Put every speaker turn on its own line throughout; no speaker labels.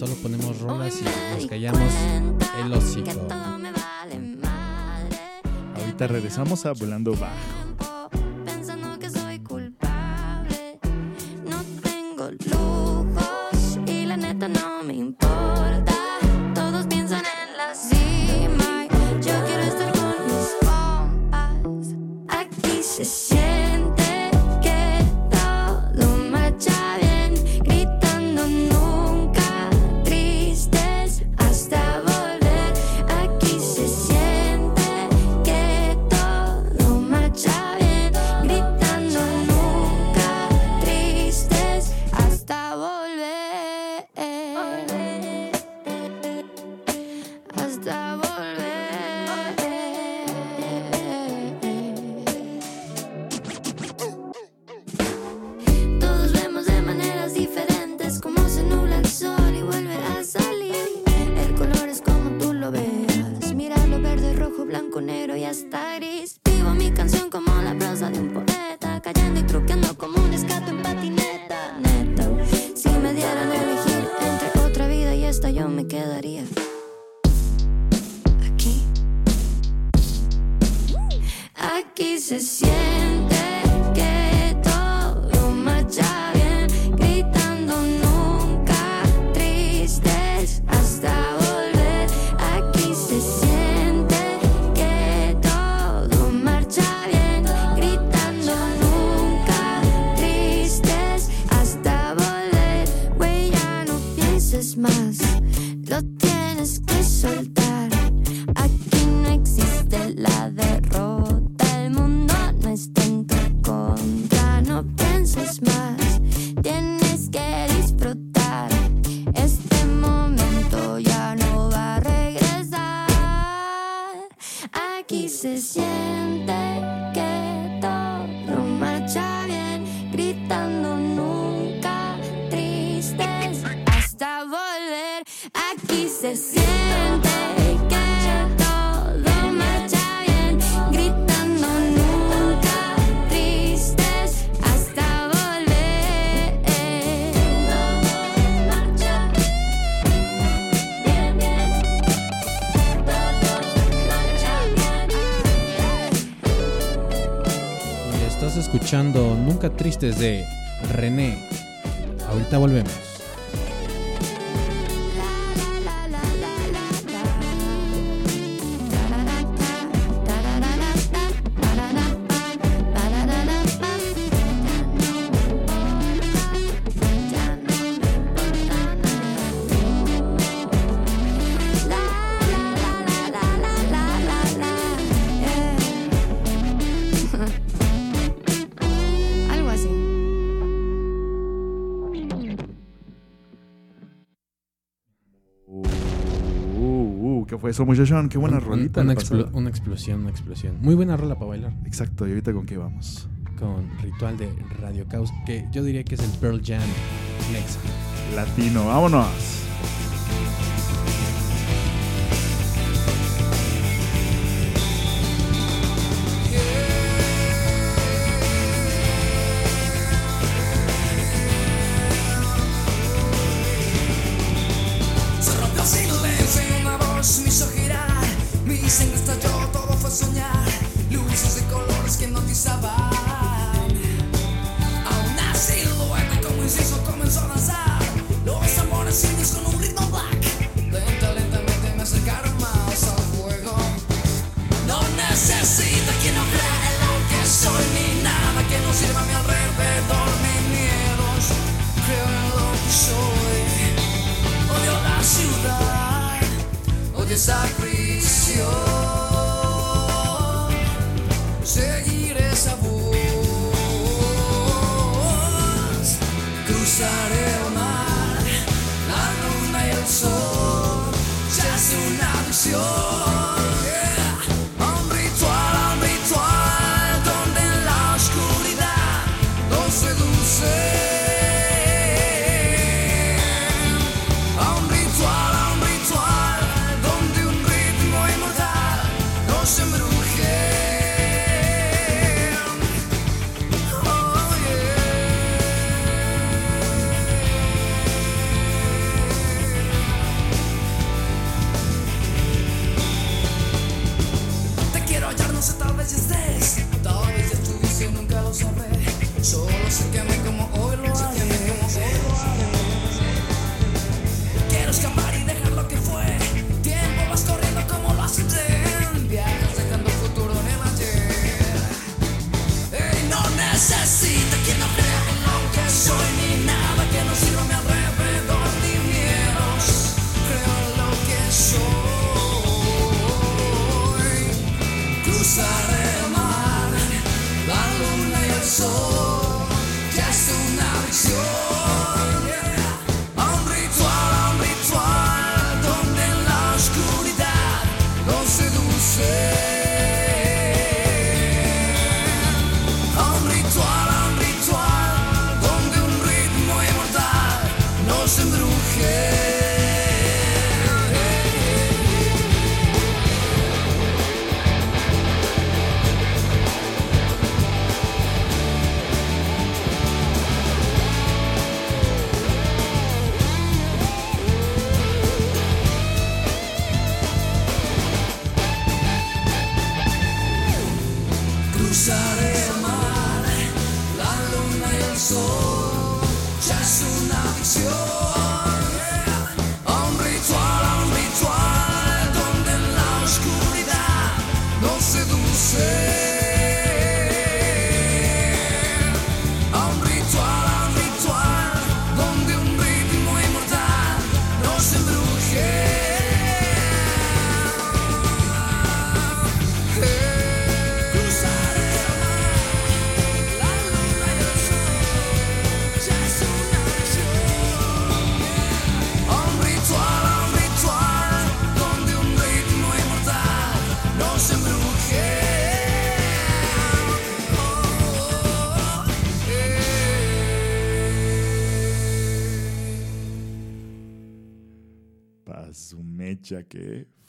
solo ponemos rolas y nos callamos el hocico.
Ahorita regresamos a Volando Bajo.
Tristes de
René. Ahorita volvemos.
eso, muchachón. Qué buena
un,
rolita.
Una, explosión, una explosión. Muy buena rola para bailar.
Exacto. ¿Y ahorita con qué vamos?
Con Ritual de Radio Caos, que yo diría que es el Pearl Jam Next.
Latino, vámonos.
canción.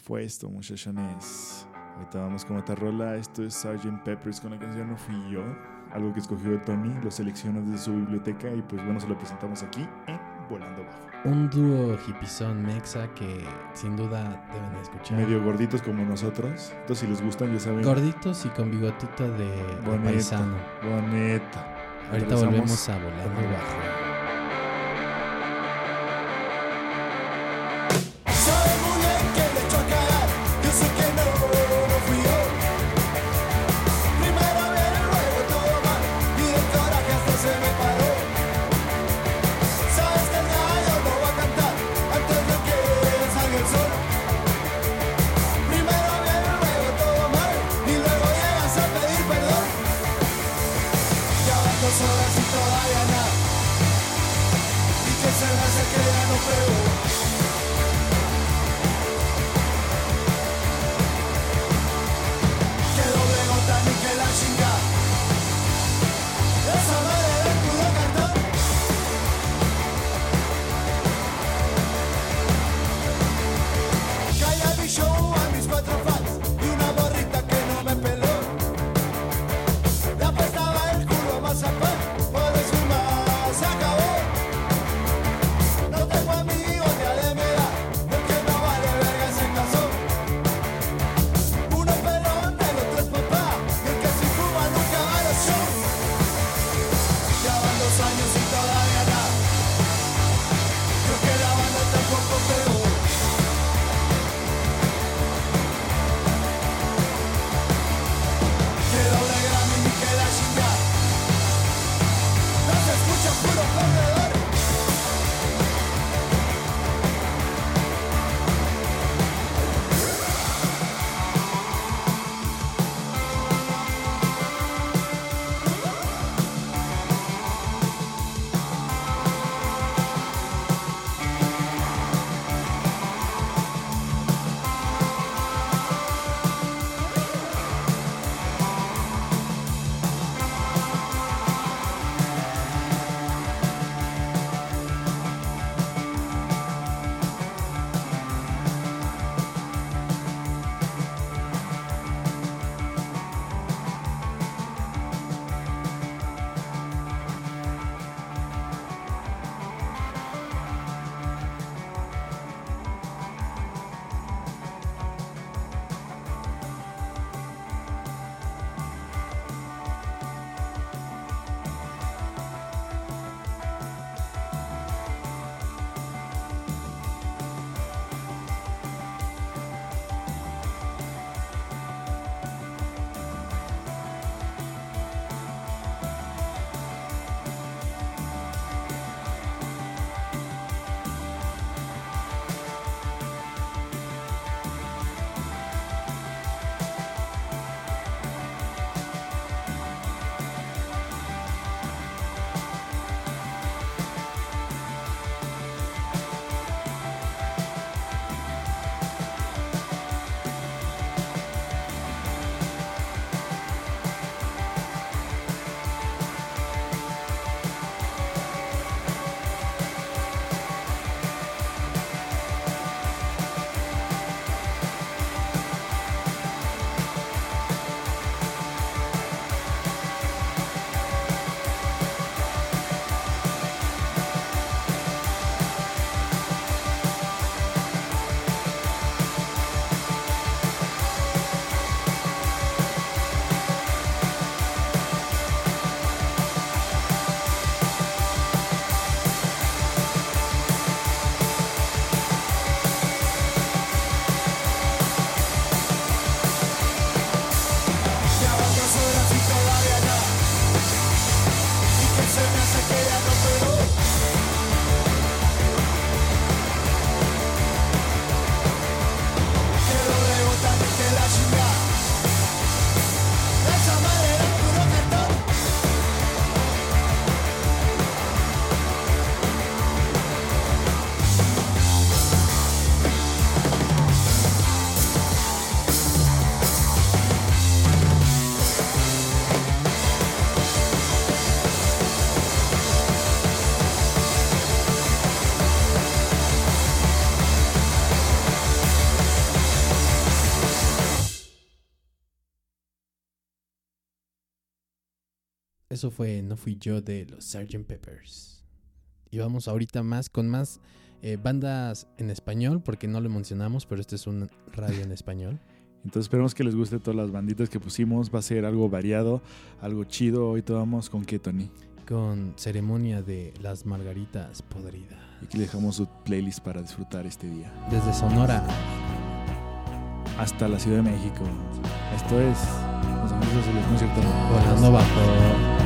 fue
esto, muchachones. Ahorita vamos con otra rola. Esto es Sgt. Peppers con la canción No Fui Yo. Algo que escogió Tommy, lo seleccionó desde su biblioteca y pues bueno, se lo presentamos aquí en Volando Bajo.
Un dúo hipizón mexa que sin duda deben escuchar.
Medio gorditos como nosotros. Entonces si les gustan ya saben.
Gorditos y con bigotito de, boneta,
de
paisano.
Boneta.
Ahorita volvemos a Volando Bajo.
Eso
fue No Fui Yo de los Sgt. Peppers. Y vamos ahorita más con más eh, bandas en español, porque no lo mencionamos, pero este es un radio en español.
Entonces esperemos que les guste todas las banditas que pusimos. Va a ser algo variado, algo chido. Hoy te vamos con qué, Tony.
Con ceremonia de las margaritas podridas.
Y aquí dejamos su playlist para disfrutar este día.
Desde Sonora.
Hasta la Ciudad de México. Esto es Los Ángeles Azules, ¿no es cierto?
Volando bajo.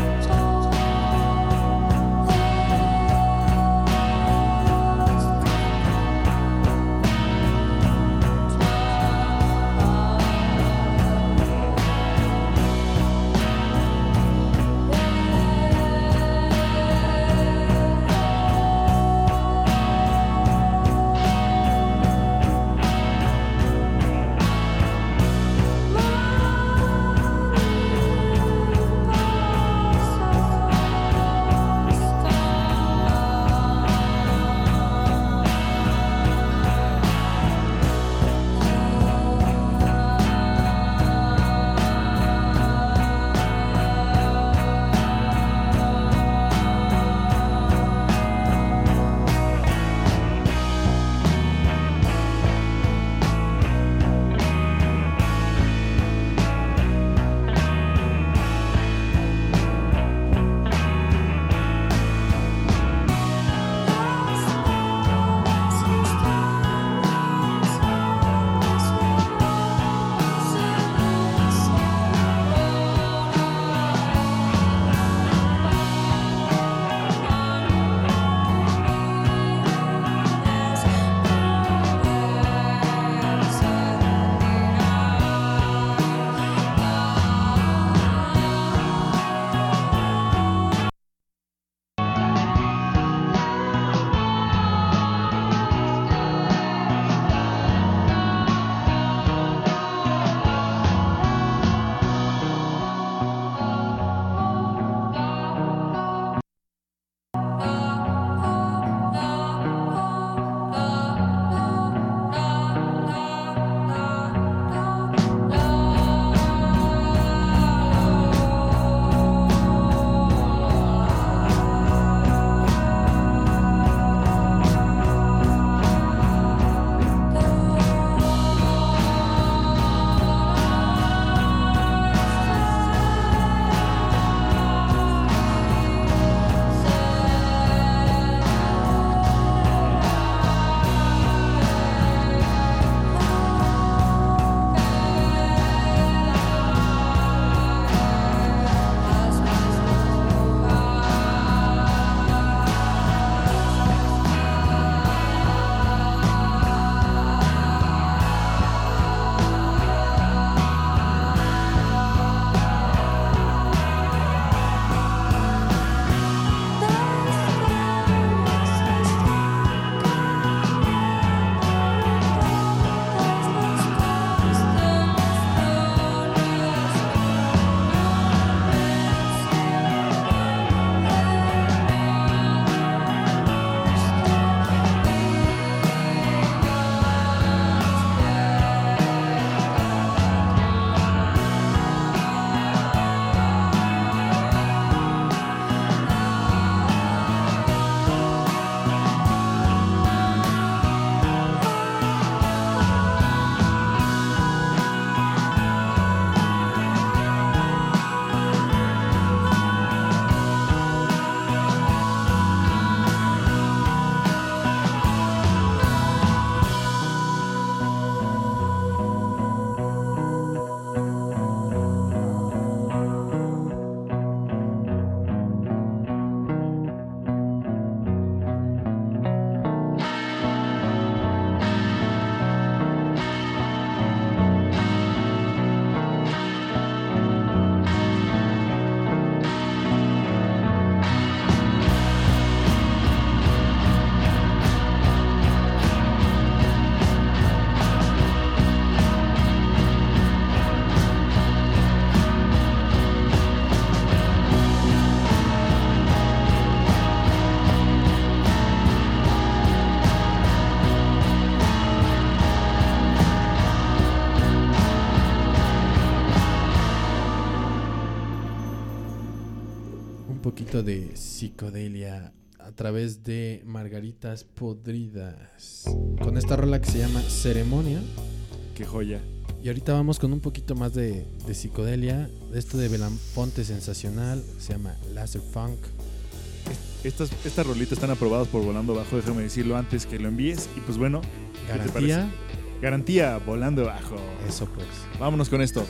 Psicodelia a través de Margaritas Podridas. Con esta rola que se llama Ceremonia.
Qué joya.
Y ahorita vamos con un poquito más de, de psicodelia. Esto de Belafonte sensacional. Se llama Laser Funk.
Estas, estas rolitas están aprobadas por Volando Bajo, déjame decirlo antes que lo envíes. Y pues bueno, ¿qué te
Garantía.
garantía Volando Bajo.
Eso pues.
Vámonos con esto.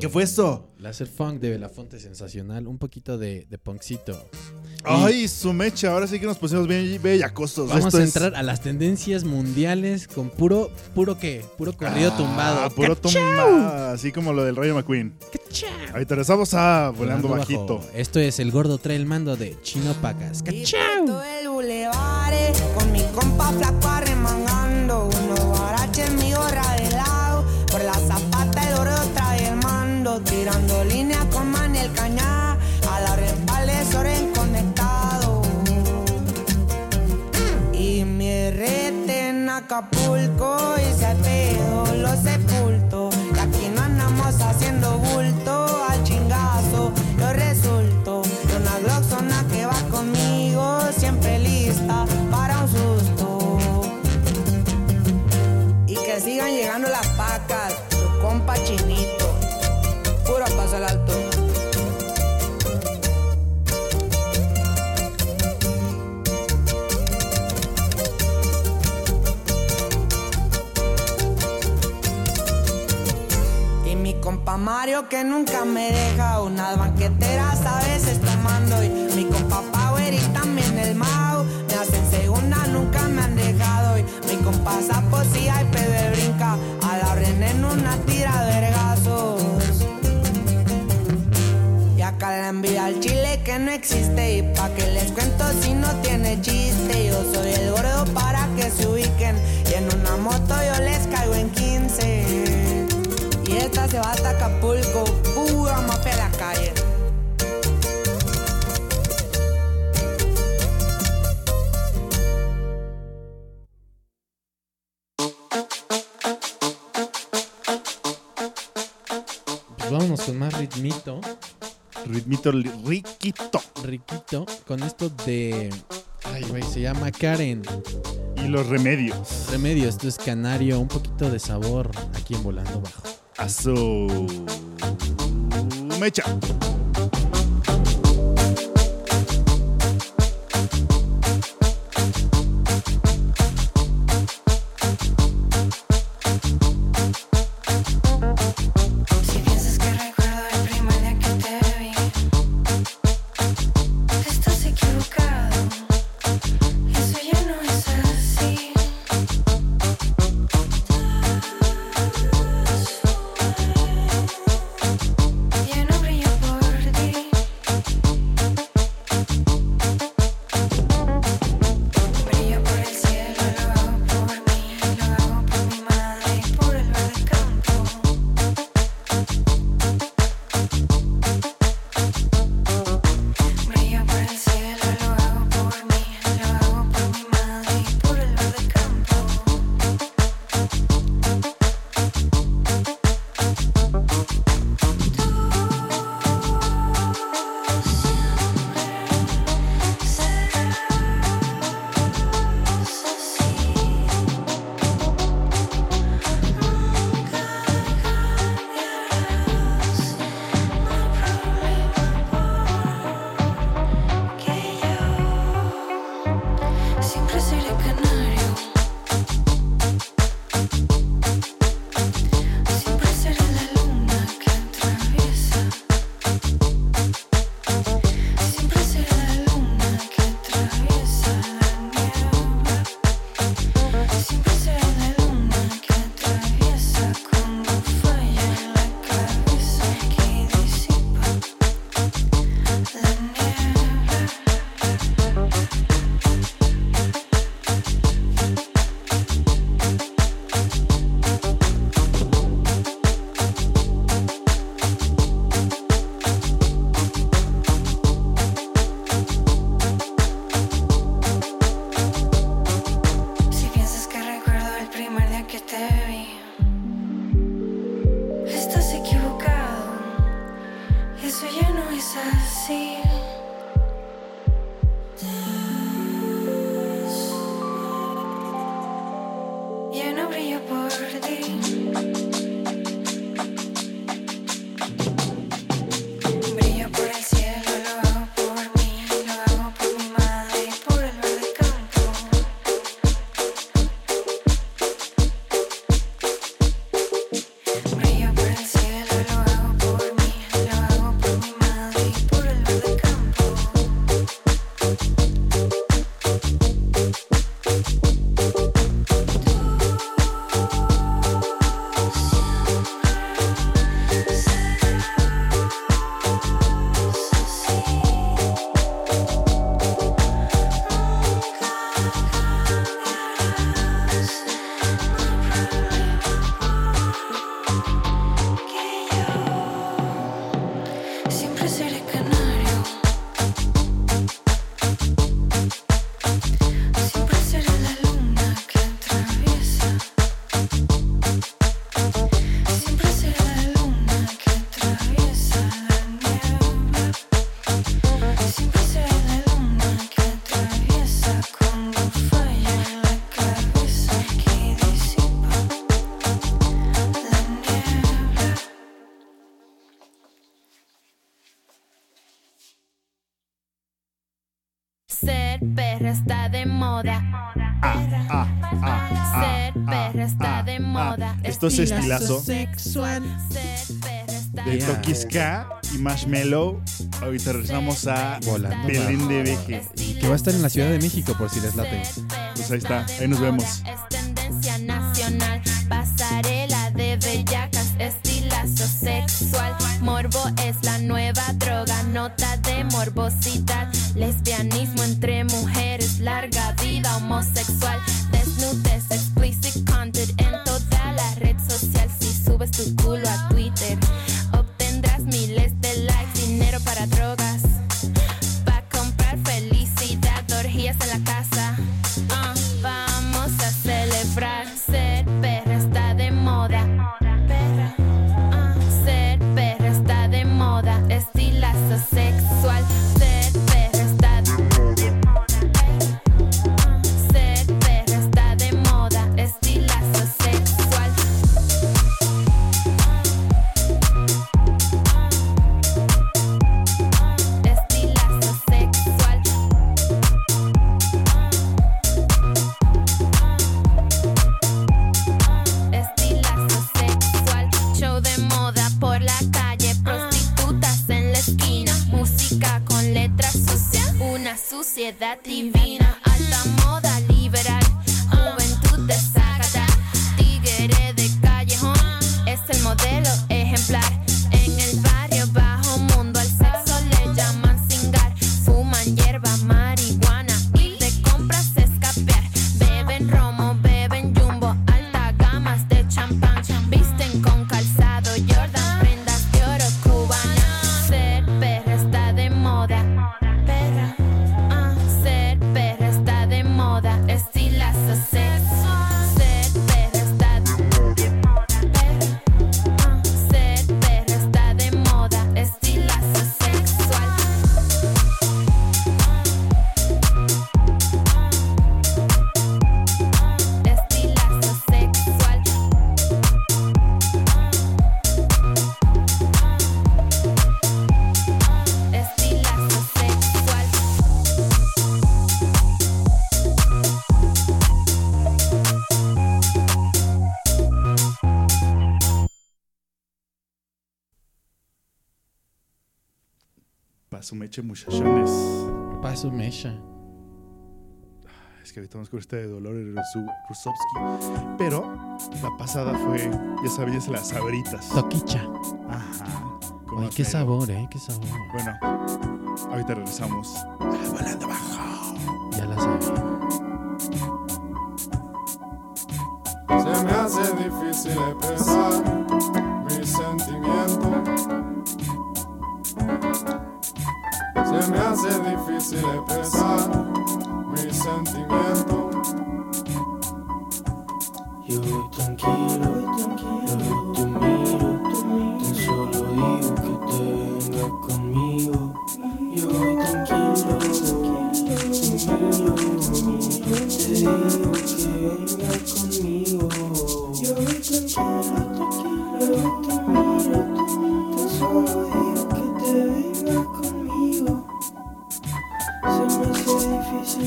¿Qué
fue esto?
Láser Funk de Belafonte Sensacional. Un poquito de, de punkcito.
Ay, su mecha. Ahora sí que nos pusimos bien bellacosos.
Vamos
Esto
a
es-
entrar a las tendencias mundiales con puro, puro qué? Puro corrido
Ah,
tumbado.
Puro tumbado. Así como lo del Rayo McQueen. Ahorita regresamos a Volando,
Volando
Bajito.
bajo. Esto es El Gordo Trae el Mando de Chino Pacas.
Todo el bulevar con mi compa flaco Acapulco y se pedo lo sepulto. Y aquí no andamos haciendo bulto al chingazo yo resulto. De una gloxona que va conmigo siempre lista para un susto. Y que sigan llegando las pacas tu compa chinito. Puro paso al compa Mario que nunca me deja. Unas banqueteras a veces tomando y mi compa Power y también el Mau me hacen segunda nunca me han dejado. Y mi compa Sapo si hay de brinca. A la René en una tira de vergazos. Y acá la envidia al chile que no existe. Y pa' que les cuento Acapulco, pura mafia a la calle
Pues vámonos con más ritmito,
Ritmito riquito.
riquito, con esto de... Ay, güey, se llama Karen.
Y los remedios.
Remedio, esto es canario, un poquito de sabor aquí en Volando Bajo.
A su mecha.
Moda.
Esto es estilazo
sexual.
De
Yeah.
Toki Ska y Marshmello. Ahorita regresamos a
Volando
Belén de Veje.
Que va a estar en la Ciudad de México por si les late.
Pues ahí está, ahí nos vemos.
Es tendencia nacional, pasarela de bellacas, estilazo sexual. Morbo es la nueva droga, nota de morbosidad. Lesbianismo entre mujeres, larga vida homosexual. Desnudez, explicit
it. Meche, muchachones.
Paso mecha.
Es que ahorita vamos con este de Dolores Rusovsky. Pero la pasada fue, ya sabías, las sabritas.
Toquicha.
Ajá.
Ay, qué sabor, eh, qué sabor.
Bueno, ahorita regresamos. Volando Bajo.
Ya la sabía.
Se me hace difícil expresar mi sentimiento. Me hace difícil expresar mi sentimiento.
Yo voy tranquilo, yo te miro, tan solo digo que te vengas conmigo. Yo voy tranquilo, miro, te digo que vengas conmigo. Yo voy tranquilo, tranquilo, te miro, tan solo digo Se me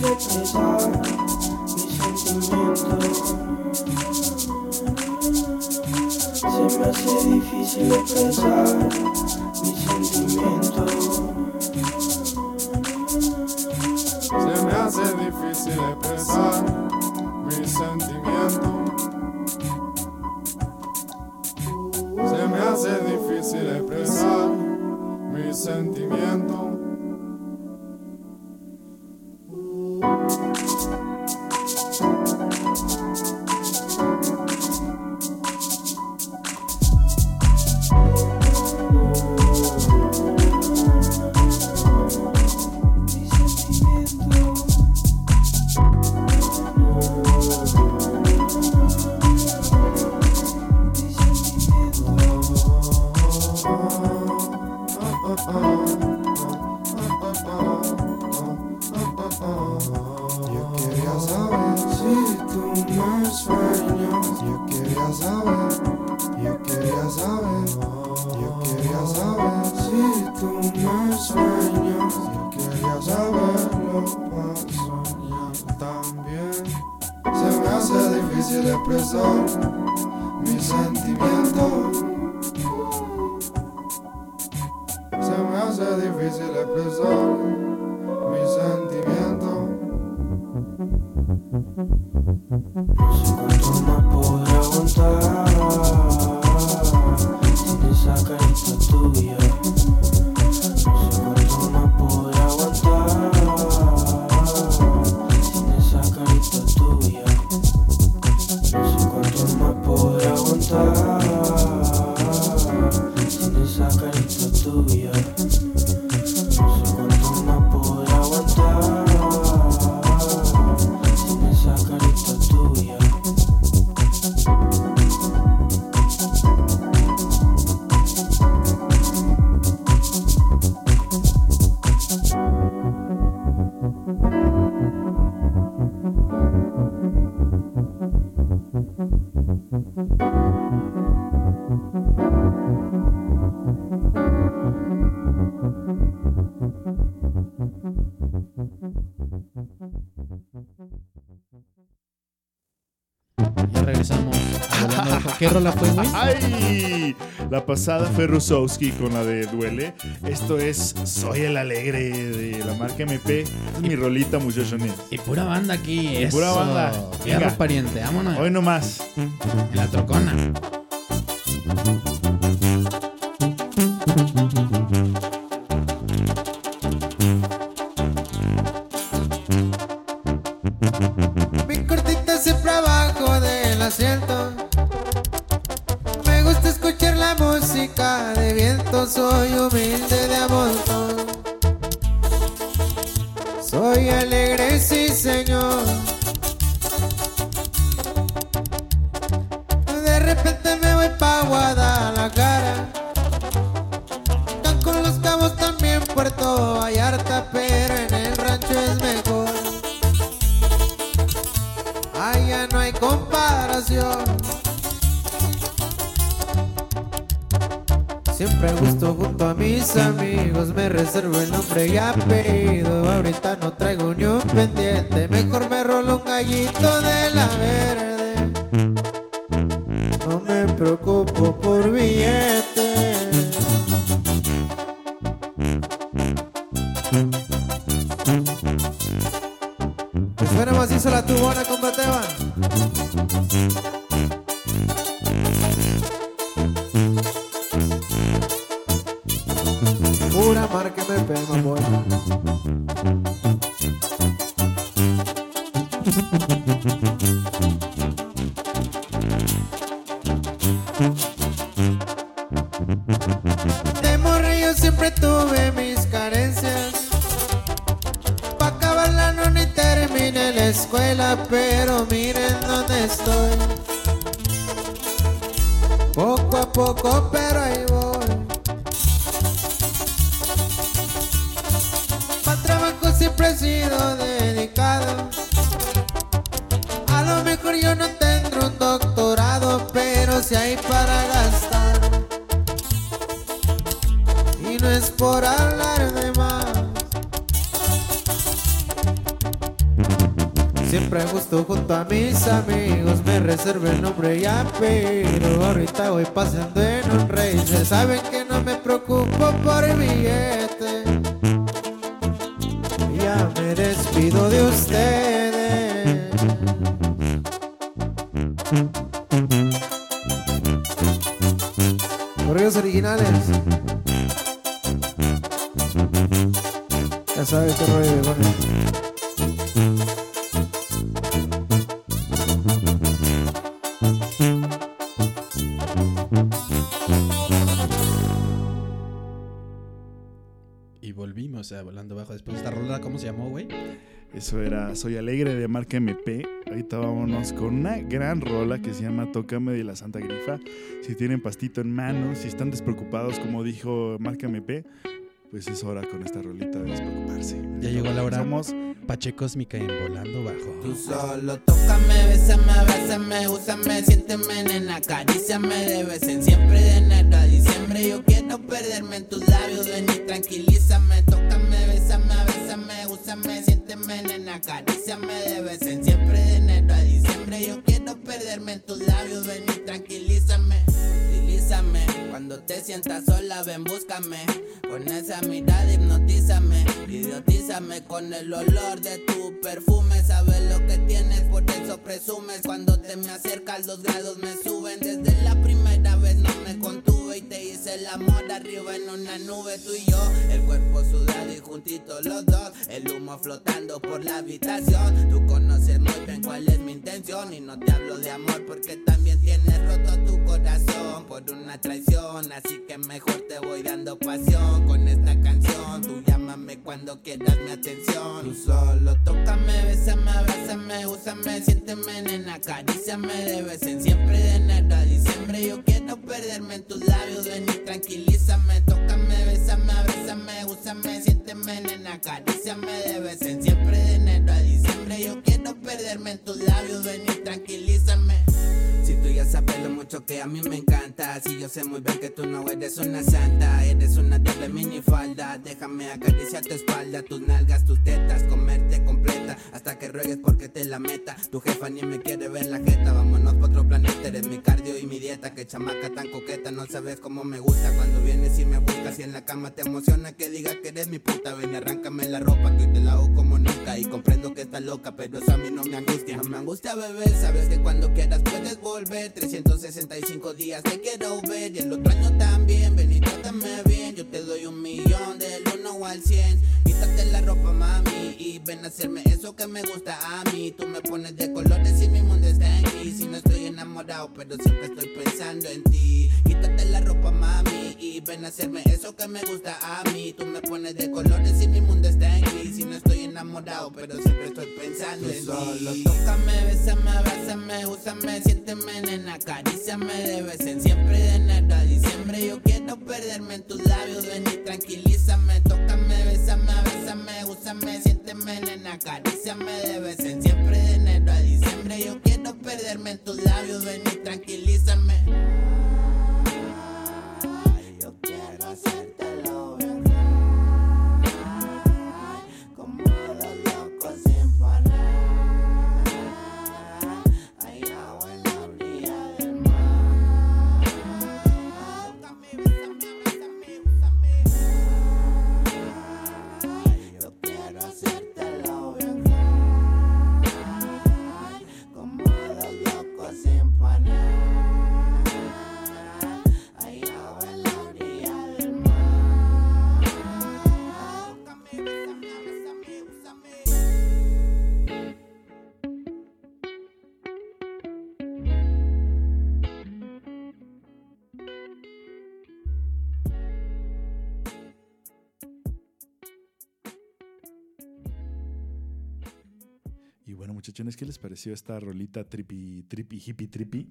hace difícil expresar mis sentimientos.
¿Qué rola fue, güey?
¡Ay! La pasada fue Rusowski con la de Duele. Esto es Soy el Alegre de la marca MP. Mi rolita, muchachos.
Y pura banda aquí.
Y pura banda. Venga.
pariente, vámonos.
Hoy nomás.
La trocona.
Vallarta, pero en el rancho es mejor. Allá no hay comparación. Siempre gusto junto a mis amigos, me reservo el nombre y apellido. Ahorita no traigo ni un pendiente, mejor me rolo un gallito sonreírse. Saben que no me preocupo por el billete. Ya me despido de ustedes. Correos originales. Ya sabes qué rollo, bueno.
Eso era Soy Alegre de marca MP. Ahorita vámonos con una gran rola que se llama Tócame de la Santa Grifa. Si tienen pastito en mano, si están despreocupados, como dijo marca MP, pues es hora con esta rolita de despreocuparse.
Ya llegó la hora.
Somos
Pache Cósmica en Volando Bajo.
Tú solo tócame, bésame, abrázame, úsame, siénteme, nena, acaríciame de vez en siempre de enero a diciembre. Yo quiero perderme en tus labios, ven y tranquilízame, tócame, bésame, abrázame, úsame, siénteme, nena, acaríciame de vez en siempre de enero a diciembre. Yo quiero perderme en tus labios, ven y tranquilízame, utilízame. Cuando te sientas sola, ven, búscame, con esa mirada hipnotízame, idiotízame con el olor de tu perfume. Sabes lo que tienes, por eso presumes. Cuando te me acercas, los grados me suben. Desde la primera vez no me contuve y te hice el amor arriba en una nube. Tú y yo, el cuerpo sudado y juntitos los dos. El humo flotando por la habitación. Tú conoces muy bien cuál es mi intención. Y no te hablo de amor porque también tienes roto tu corazón por una traición. Así que mejor te voy dando pasión con esta canción. Tú llámame cuando quieras mi atención. Tú solo tócame, bésame, abrázame, úsame, siénteme, nena, acaríciame de vez en siempre de enero a diciembre. Yo quiero perderme en tus labios, y tranquilízame, tócame, bésame, abrázame, úsame, siénteme, nena, acaríciame de vez en siempre de enero a diciembre. Yo quiero perderme en tus labios, ven y tranquilízame. Tú ya sabes lo mucho que a mí me encanta. Si yo sé muy bien que tú no eres una santa Eres una doble minifalda. Déjame acariciar tu espalda Tus nalgas, tus tetas Comerte completa Hasta que ruegues porque te la meta. Tu jefa ni me quiere ver la jeta Vámonos pa' otro planeta. Eres mi cardio y mi dieta Que chamaca tan coqueta No sabes cómo me gusta. Cuando vienes y me buscas Y en la cama te emociona Que diga que eres mi puta. Ven y arráncame la ropa Que hoy te la hago como nunca. Y comprendo que estás loca Pero eso a mí no me angustia. Me angustia bebé Sabes que cuando quieras puedes volver 365 días te quiero ver Y el otro año también Ven y trátame bien Yo te doy un millón Del 1 al 100 Quítate la ropa mami Y ven a hacerme eso que me gusta a mí. Tú me pones de colores y mi mundo está en ti. Si no estoy enamorado Pero siempre estoy pensando en ti. Quítate la ropa mami Y ven a hacerme eso que me gusta a mí. Tú me pones de colores y mi mundo está en ti. Si no estoy enamorado Pero siempre estoy pensando en Solo. Tócame, bésame, abrázame, úsame, siénteme nena, acaríciame de vez en siempre de enero a diciembre Yo quiero perderme en tus labios, ven y tranquilízame. Tócame, bésame, abrázame, úsame, siénteme nena, acaríciame de vez en siempre de enero a diciembre Yo quiero perderme en tus labios, ven y tranquilízame. Yo quiero hacértelo
¿qué les pareció esta rolita trippy, trippy, hippie, trippy?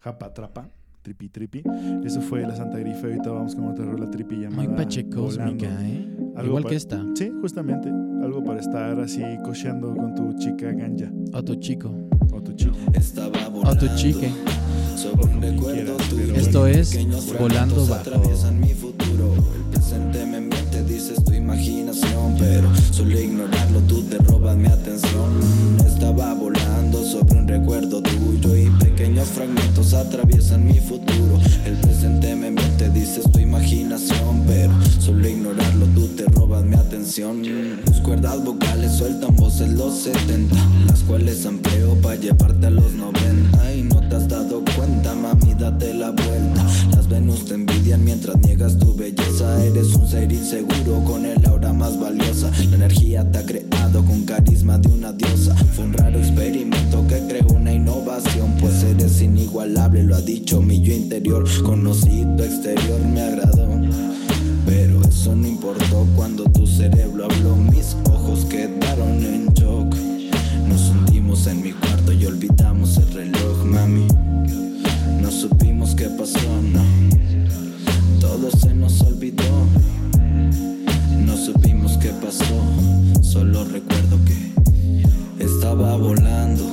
Japa, trapa, trippy, trippy. Eso fue la Santa Grifa. Ahorita vamos con otra rola trippy llamada.
Muy Pache Cósmica,
Volando.
¿eh?
Algo
Igual que esta.
Sí, justamente. Algo para estar así cocheando con tu chica ganja
O tu chico.
o tu chico.
Estaba
O tu chique.
sobre un recuerdo tuyo.
Esto es Volando Bajo.
atraviesan mi futuro. El presente me miente, dices tu imaginación, pero solo ignorarlo tú te robas mi atención. Estaba volando sobre un recuerdo tuyo y pequeños fragmentos atraviesan mi futuro. El presente me miente, dices tu imaginación, pero solo ignorarlo tú te robas mi atención. Tus cuerdas vocales sueltan voces los 70, las cuales amplio para llevarte a los 90 y no te has dado cuenta, mami, date la vuelta. Las Venus te envidian mientras niegas tu belleza. Eres un ser inseguro con el aura más valiosa. La energía te ha creado con carisma de una diosa. Fue un raro experimento que creó una innovación, pues eres inigualable, lo ha dicho mi yo interior. Conocí tu exterior, me agradó. Pero eso no importó cuando tu cerebro habló, mis ojos quedaron en shock. Nos sentimos en mi cuarto y olvidamos el reloj, mami. No supimos qué pasó, no. Todo se nos olvidó. No supimos qué pasó. Solo recuerdo que estaba volando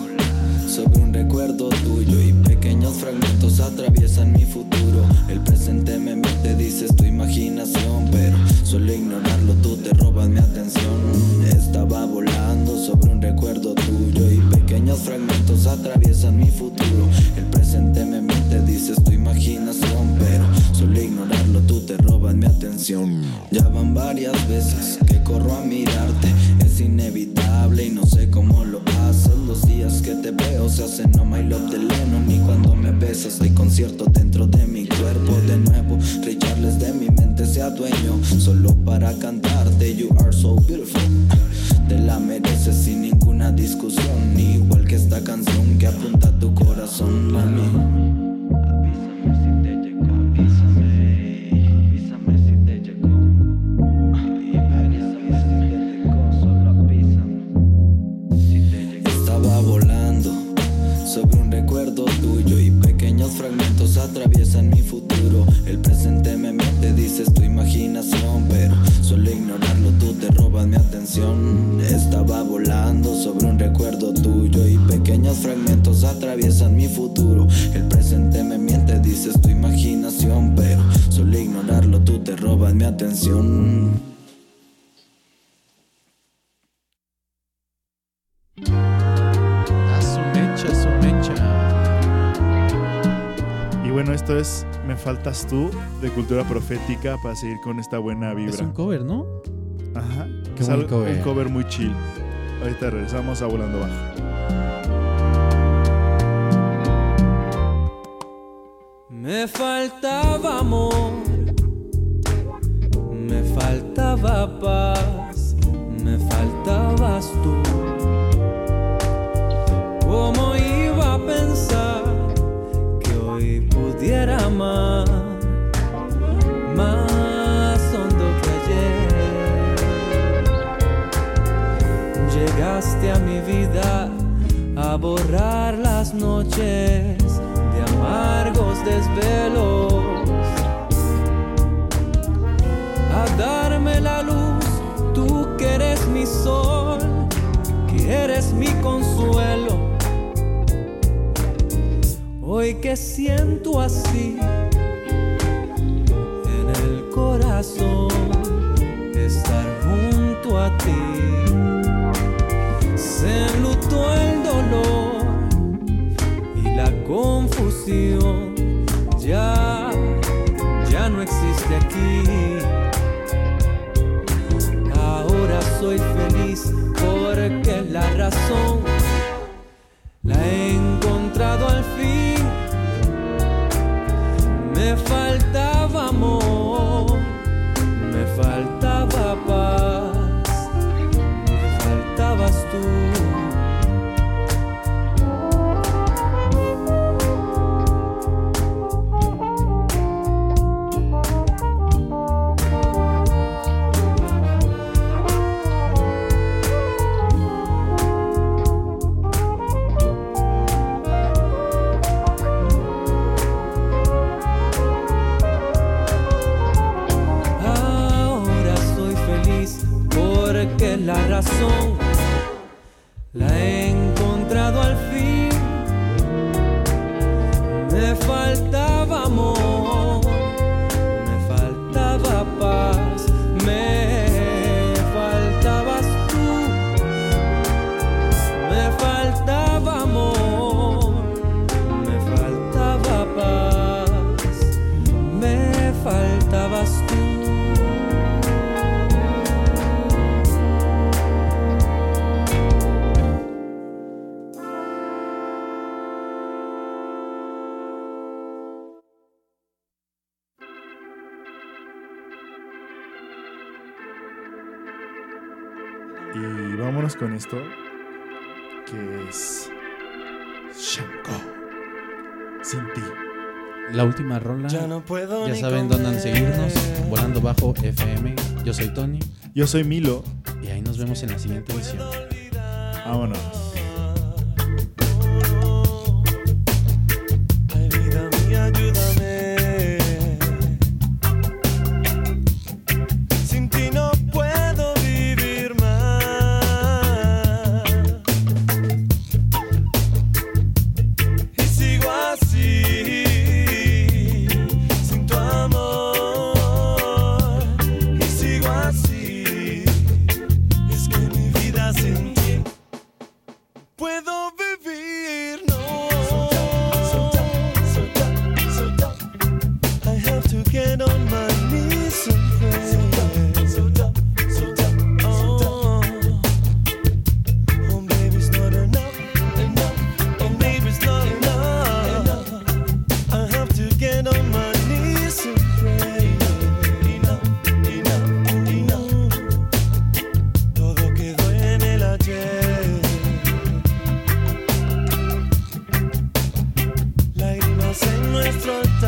sobre un recuerdo tuyo y pequeños fragmentos atraviesan mi futuro. El presente me mete, dices tu imaginación, pero solo ignorarlo tú te robas mi atención. Estaba volando sobre un recuerdo tuyo y fragmentos atraviesan mi futuro. El presente me miente, dices tu imaginación, pero solo ignorarlo tú te robas mi atención. Ya van varias veces que corro a mirarte, es inevitable y no sé cómo lo haces. Los días que te veo se hacen no my love de Lennon y cuando me besas hay concierto dentro de mi cuerpo de nuevo. Ray Charles de mi mente se adueño solo para cantarte. You are so beautiful. Te la mereces sin ninguna discusión, que esta canción que apunta a tu corazón, mami. Tú
de Cultura Profética para seguir con esta buena vibra.
Es un cover, ¿no?
Ajá.
Qué
Es
buen
algo-
cover.
Un cover muy chill. Ahorita regresamos a Volando Bajo.
Me faltaba amor, me faltaba paz, me faltabas tú. A borrar las noches de amargos desvelos, a darme la luz, tú que eres mi sol, que eres mi consuelo. Hoy que siento así en el corazón estar junto a ti. Se enlutó el dolor y la confusión
Con esto, que es Shanko. Sin ti.
La última rola.
Ya no puedo
Ya
ni
saben dónde han de seguirnos.
comer.
Volando bajo FM. Yo soy Tony.
Yo soy Milo.
Y ahí nos vemos en la siguiente edición.
Vámonos.
en nuestros